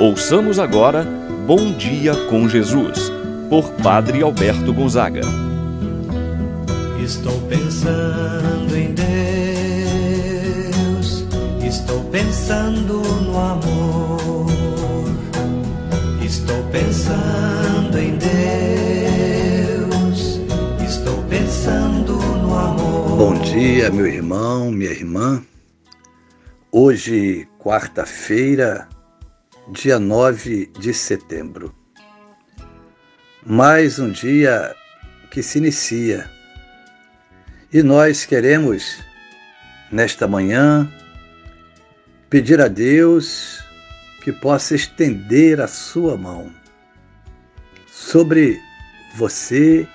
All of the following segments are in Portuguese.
Ouçamos agora Bom Dia com Jesus, por Padre Alberto Gonzaga. Estou pensando em Deus, estou pensando no amor, estou pensando em Deus, estou pensando no amor. Bom dia, meu irmão, minha irmã. Hoje, quarta-feira, dia 9 de setembro. Mais um dia que se inicia e nós queremos, nesta manhã, pedir a Deus que possa estender a sua mão sobre você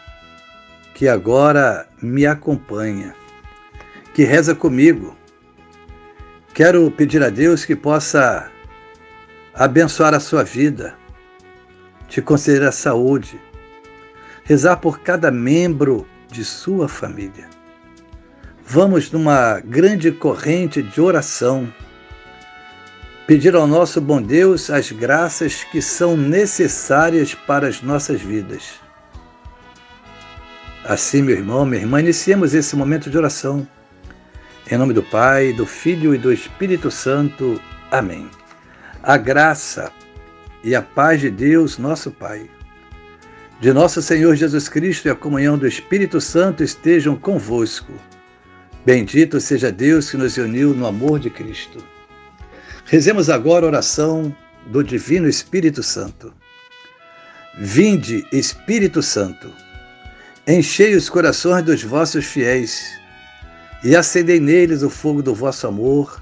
que agora me acompanha, que reza comigo. Quero pedir a Deus que possa abençoar a sua vida, te conceder a saúde, rezar por cada membro de sua família. Vamos numa grande corrente de oração, pedir ao nosso bom Deus as graças que são necessárias para as nossas vidas. Assim, meu irmão, minha irmã, iniciemos esse momento de oração. Em nome do Pai, do Filho e do Espírito Santo. Amém a graça e a paz de Deus, nosso Pai, de nosso Senhor Jesus Cristo e a comunhão do Espírito Santo estejam convosco. Bendito seja Deus que nos uniu no amor de Cristo. Rezemos agora a oração do Divino Espírito Santo. Vinde, Espírito Santo, enchei os corações dos vossos fiéis e acendei neles o fogo do vosso amor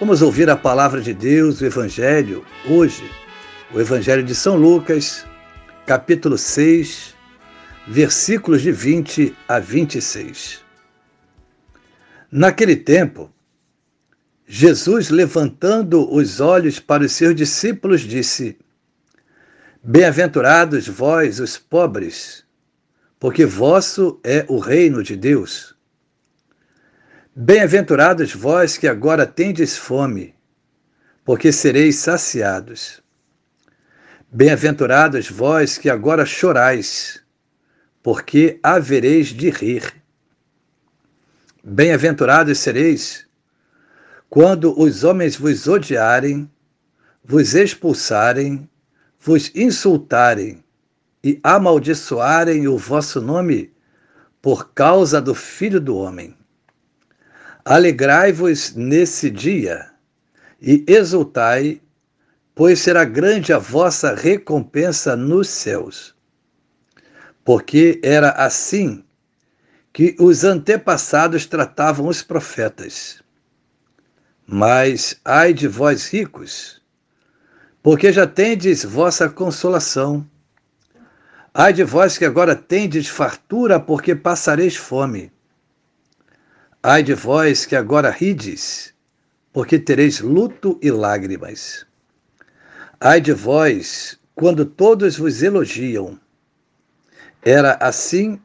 Vamos ouvir a palavra de Deus, o Evangelho, hoje, o Evangelho de São Lucas, capítulo 6, versículos de 20 a 26. Naquele tempo, Jesus, levantando os olhos para os seus discípulos, disse: Bem-aventurados vós, os pobres, porque vosso é o reino de Deus. Bem-aventurados vós que agora tendes fome, porque sereis saciados. Bem-aventurados vós que agora chorais, porque havereis de rir. Bem-aventurados sereis quando os homens vos odiarem, vos expulsarem, vos insultarem e amaldiçoarem o vosso nome por causa do Filho do Homem. Alegrai-vos nesse dia e exultai, pois será grande a vossa recompensa nos céus. Porque era assim que os antepassados tratavam os profetas. Mas ai de vós ricos, porque já tendes vossa consolação. Ai de vós que agora tendes fartura, porque passareis fome. Ai de vós que agora rides, porque tereis luto e lágrimas. Ai de vós, quando todos vos elogiam. Era assim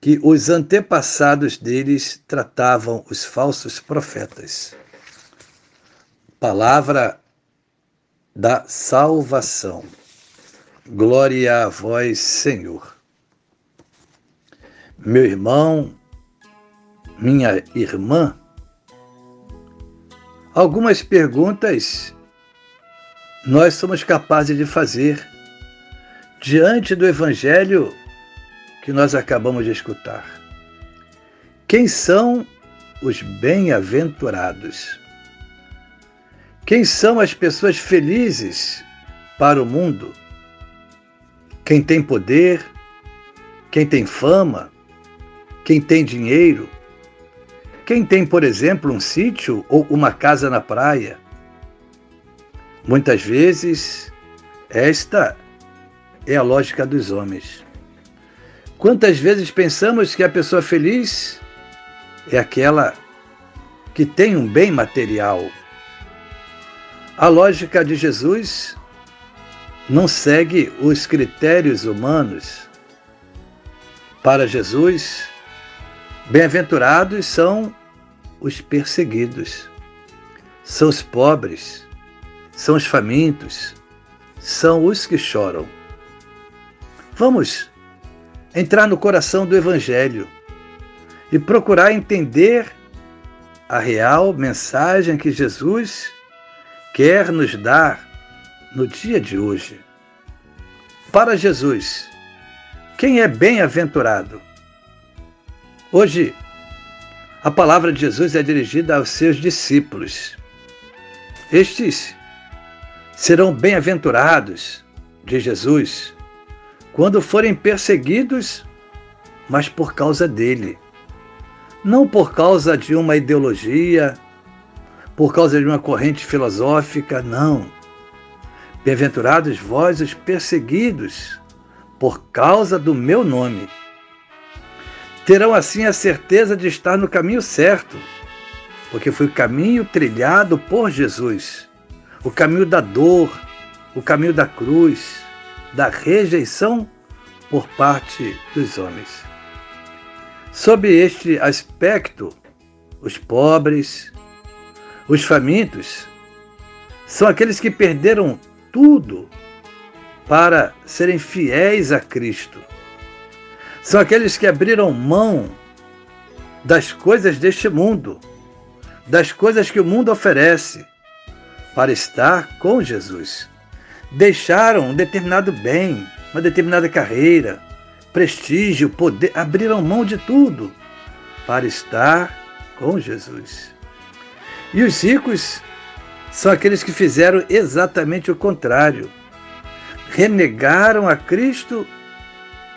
que os antepassados deles tratavam os falsos profetas. Palavra da salvação. Glória a vós, Senhor. Meu irmão, minha irmã, algumas perguntas nós somos capazes de fazer diante do Evangelho que nós acabamos de escutar. Quem são os bem-aventurados? Quem são as pessoas felizes para o mundo? Quem tem poder, quem tem fama, quem tem dinheiro, quem tem, por exemplo, um sítio ou uma casa na praia, muitas vezes Esta é a lógica dos homens. Quantas vezes pensamos que a pessoa feliz é aquela que tem um bem material? A lógica de Jesus não segue os critérios humanos. Para Jesus, bem-aventurados são os perseguidos, são os pobres, são os famintos, são os que choram. Vamos entrar no coração do Evangelho e procurar entender a real mensagem que Jesus quer nos dar no dia de hoje. Para Jesus, quem é bem-aventurado? Hoje, a palavra de Jesus é dirigida aos seus discípulos. Estes serão bem-aventurados de Jesus quando forem perseguidos, mas por causa dele. Não por causa de uma ideologia, por causa de uma corrente filosófica, não. Bem-aventurados vós os perseguidos, por causa do meu nome. Terão assim a certeza de estar no caminho certo, porque foi o caminho trilhado por Jesus, o caminho da dor, o caminho da cruz, da rejeição por parte dos homens. Sob este aspecto, os pobres, os famintos são aqueles que perderam tudo para serem fiéis a Cristo. São aqueles que abriram mão das coisas deste mundo, das coisas que o mundo oferece, para estar com Jesus. Deixaram um determinado bem, uma determinada carreira, prestígio, poder, abriram mão de tudo para estar com Jesus. E os ricos são aqueles que fizeram exatamente o contrário. Renegaram a Cristo,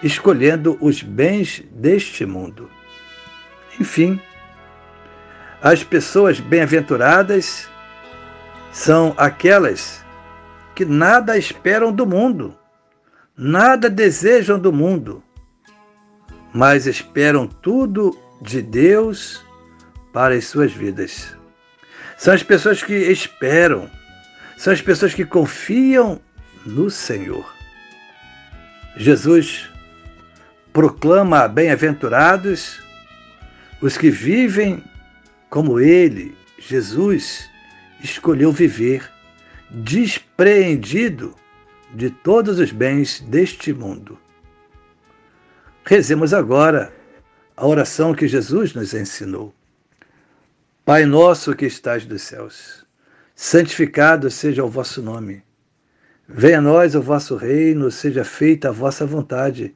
escolhendo os bens deste mundo. Enfim, as pessoas bem-aventuradas são aquelas que nada esperam do mundo, nada desejam do mundo, mas esperam tudo de Deus para as suas vidas. São as pessoas que esperam, são as pessoas que confiam no Senhor. Jesus proclama bem-aventurados os que vivem como ele, Jesus, escolheu viver, despreendido de todos os bens deste mundo. Rezemos agora a oração que Jesus nos ensinou. Pai nosso que estás nos céus, santificado seja o vosso nome. Venha a nós o vosso reino, seja feita a vossa vontade,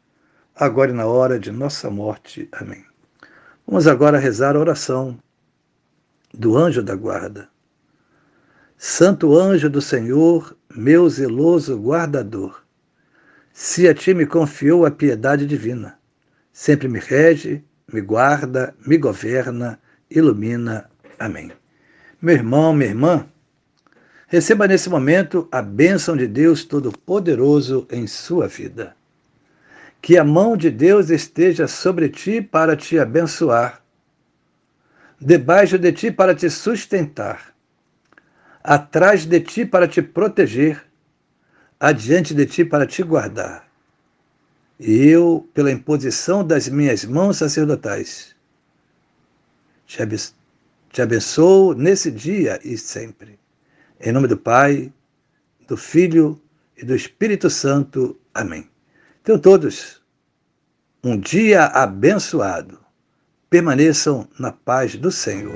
agora e na hora de nossa morte. Amém. Vamos agora rezar a oração do anjo da guarda. Santo anjo do Senhor, meu zeloso guardador, se a ti me confiou a piedade divina, sempre me rege me guarda, me governa, ilumina. Amém. Meu irmão, minha irmã, receba nesse momento a bênção de Deus Todo-Poderoso em sua vida. Que a mão de Deus esteja sobre ti para te abençoar, debaixo de ti para te sustentar, atrás de ti para te proteger, adiante de ti para te guardar e eu, pela imposição das minhas mãos sacerdotais, te abençoo nesse dia e sempre. Em nome do Pai, do Filho e do Espírito Santo. Amém. Então, todos, um dia abençoado. Permaneçam na paz do Senhor.